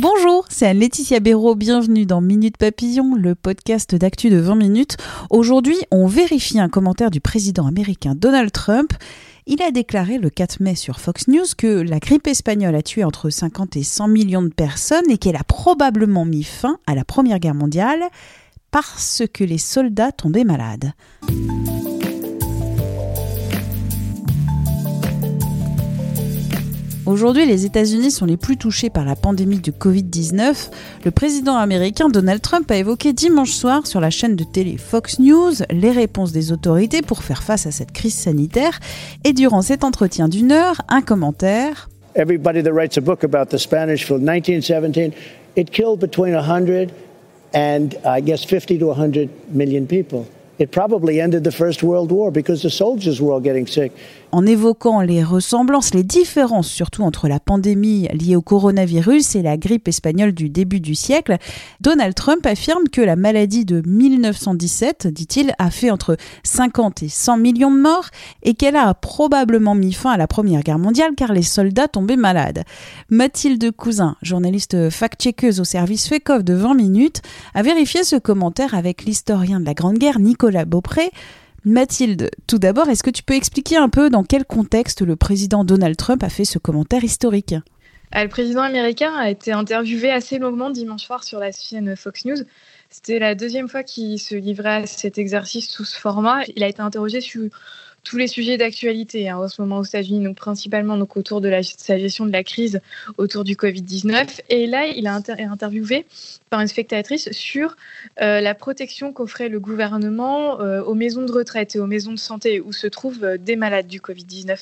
Bonjour, c'est Anne-Laetitia Béraud. Bienvenue dans Minute Papillon, le podcast d'actu de 20 minutes. Aujourd'hui, on vérifie un commentaire du président américain Donald Trump. Il a déclaré le 4 mai sur Fox News que la grippe espagnole a tué entre 50 et 100 millions de personnes et qu'elle a probablement mis fin à la Première Guerre mondiale parce que les soldats tombaient malades. Aujourd'hui, les États-Unis sont les plus touchés par la pandémie du Covid-19. Le président américain Donald Trump a évoqué dimanche soir sur la chaîne de télé Fox News les réponses des autorités pour faire face à cette crise sanitaire. Et durant cet entretien d'une heure, un commentaire. Everybody that writes a book about the Spanish flu, 1917, it killed between 100 and I guess 50 to 100 million people. En évoquant les ressemblances, les différences surtout entre la pandémie liée au coronavirus et la grippe espagnole du début du siècle, Donald Trump affirme que la maladie de 1917, dit-il, a fait entre 50 et 100 millions de morts et qu'elle a probablement mis fin à la Première Guerre mondiale car les soldats tombaient malades. Mathilde Cousin, journaliste fact-checkeuse au service FECOF de 20 minutes, a vérifié ce commentaire avec l'historien de la Grande Guerre Nicolas Beaupré. Mathilde, tout d'abord, est-ce que tu peux expliquer un peu dans quel contexte le président Donald Trump a fait ce commentaire historique? Euh, Le président américain a été interviewé assez longuement dimanche soir sur la chaîne Fox News. C'était la deuxième fois qu'il se livrait à cet exercice sous ce format. Il a été interrogé sur tous les sujets d'actualité hein, en ce moment aux États-Unis, donc principalement donc autour de la, sa gestion de la crise autour du Covid-19. Et là, il a été interviewé par une spectatrice sur euh, la protection qu'offrait le gouvernement euh, aux maisons de retraite et aux maisons de santé où se trouvent euh, des malades du Covid-19.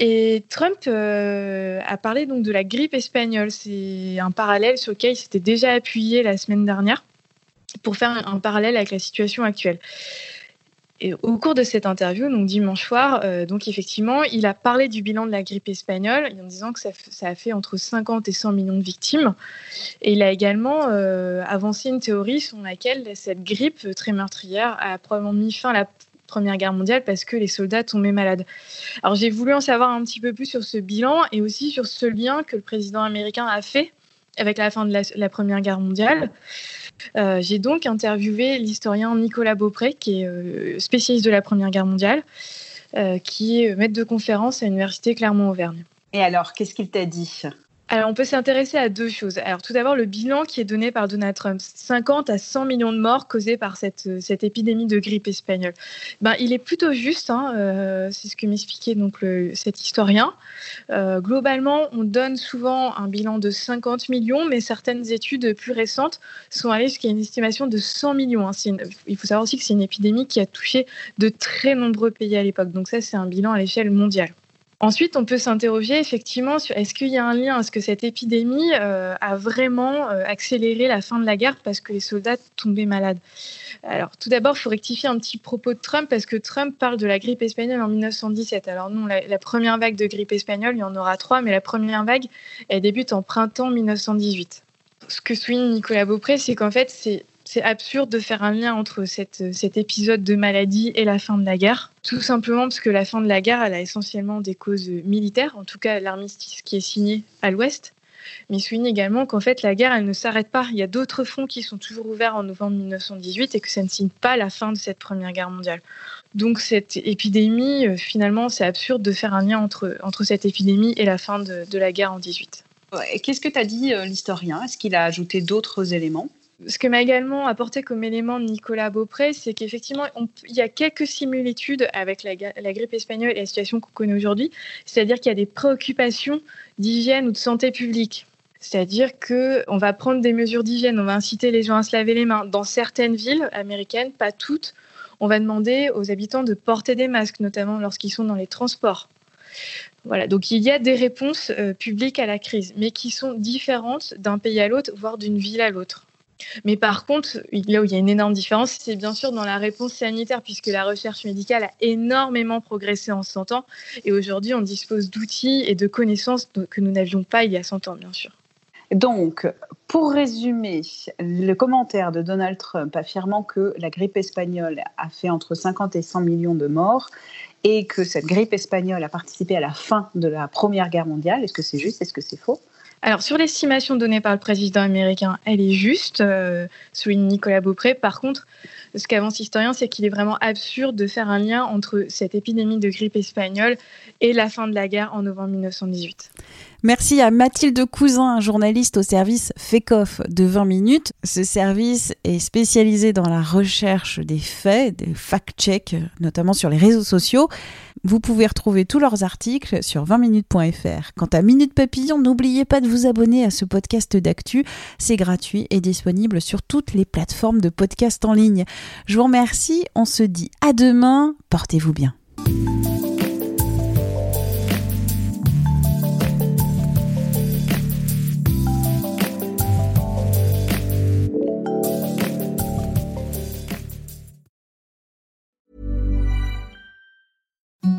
Et Trump a parlé donc de la grippe espagnole. C'est un parallèle sur lequel il s'était déjà appuyé la semaine dernière pour faire un parallèle avec la situation actuelle. Et au cours de cette interview, donc dimanche soir, euh, donc effectivement, il a parlé du bilan de la grippe espagnole en disant que ça, a fait entre 50 et 100 millions de victimes. Et il a également euh, avancé une théorie selon laquelle cette grippe très meurtrière a probablement mis fin à la Première Guerre mondiale parce que les soldats tombaient malades. Alors j'ai voulu en savoir un petit peu plus sur ce bilan et aussi sur ce lien que le président américain a fait avec la fin de la Première Guerre mondiale. Euh, j'ai donc interviewé l'historien Nicolas Beaupré, qui est euh, spécialiste de la Première Guerre mondiale, euh, qui est maître de conférence à l'Université Clermont-Auvergne. Et alors, qu'est-ce qu'il t'a dit? Alors, on peut s'intéresser à deux choses. Alors, tout d'abord, le bilan qui est donné par Donald Trump 50 à 100 millions de morts causés par cette, cette épidémie de grippe espagnole. Ben, il est plutôt juste, hein, euh, c'est ce que m'expliquait donc cet historien. Euh, globalement, on donne souvent un bilan de 50 millions, mais certaines études plus récentes sont allées jusqu'à une estimation de 100 millions. Hein. il faut savoir aussi que c'est une épidémie qui a touché de très nombreux pays à l'époque. Donc, ça, c'est un bilan à l'échelle mondiale. Ensuite, on peut s'interroger effectivement sur est-ce qu'il y a un lien, est-ce que cette épidémie euh, a vraiment euh, accéléré la fin de la guerre parce que les soldats tombaient malades Alors, tout d'abord, il faut rectifier un petit propos de Trump parce que Trump parle de la grippe espagnole en 1917. Alors non, la, la première vague de grippe espagnole, il y en aura trois, mais la première vague, elle débute en printemps 1918. Ce que souligne Nicolas Beaupré, c'est qu'en fait, c'est c'est absurde de faire un lien entre cet épisode de maladie et la fin de la guerre. Tout simplement parce que la fin de la guerre, elle a essentiellement des causes militaires, en tout cas l'armistice qui est signé à l'Ouest. Mais souligne également qu'en fait, la guerre, elle ne s'arrête pas. Il y a d'autres fronts qui sont toujours ouverts en novembre 1918 et que ça ne signe pas la fin de cette Première Guerre mondiale. Donc cette épidémie, euh, finalement, c'est absurde de faire un lien entre, cette épidémie et la fin de, de la guerre en 18. Qu'est-ce que tu as dit euh, l'historien? Est-ce qu'il a ajouté d'autres éléments? Ce que m'a également apporté comme élément Nicolas Beaupré, c'est qu'effectivement, il y a quelques similitudes avec la, grippe espagnole et la situation qu'on connaît aujourd'hui. C'est-à-dire qu'il y a des préoccupations d'hygiène ou de santé publique. C'est-à-dire qu'on va prendre des mesures d'hygiène, on va inciter les gens à se laver les mains. Dans certaines villes américaines, pas toutes, on va demander aux habitants de porter des masques, notamment lorsqu'ils sont dans les transports. Voilà, donc il y a des réponses euh, publiques à la crise, mais qui sont différentes d'un pays à l'autre, voire d'une ville à l'autre. Mais par contre, là où il y a une énorme différence, c'est bien sûr dans la réponse sanitaire, puisque la recherche médicale a énormément progressé en 100 ans. Et aujourd'hui, on dispose d'outils et de connaissances que nous n'avions pas il y a 100 ans, bien sûr. Donc, pour résumer, le commentaire de Donald Trump affirmant que la grippe espagnole a fait entre 50 et 100 millions de morts et que cette grippe espagnole a participé à la fin de la Première Guerre mondiale, est-ce que c'est juste, est-ce que c'est faux? Alors, sur l'estimation donnée par le président américain, elle est juste, euh, souligne Nicolas Beaupré. Par contre, ce qu'avance l'historien, c'est qu'il est vraiment absurde de faire un lien entre cette épidémie de grippe espagnole et la fin de la guerre en novembre 1918. Merci à Mathilde Cousin, journaliste au service FECOF de 20 minutes. Ce service est spécialisé dans la recherche des faits, des fact-checks, notamment sur les réseaux sociaux. Vous pouvez retrouver tous leurs articles sur 20minutes.fr. Quant à Minute Papillon, n'oubliez pas de vous abonner à ce podcast d'actu. C'est gratuit et disponible sur toutes les plateformes de podcast en ligne. Je vous remercie. On se dit à demain. Portez-vous bien.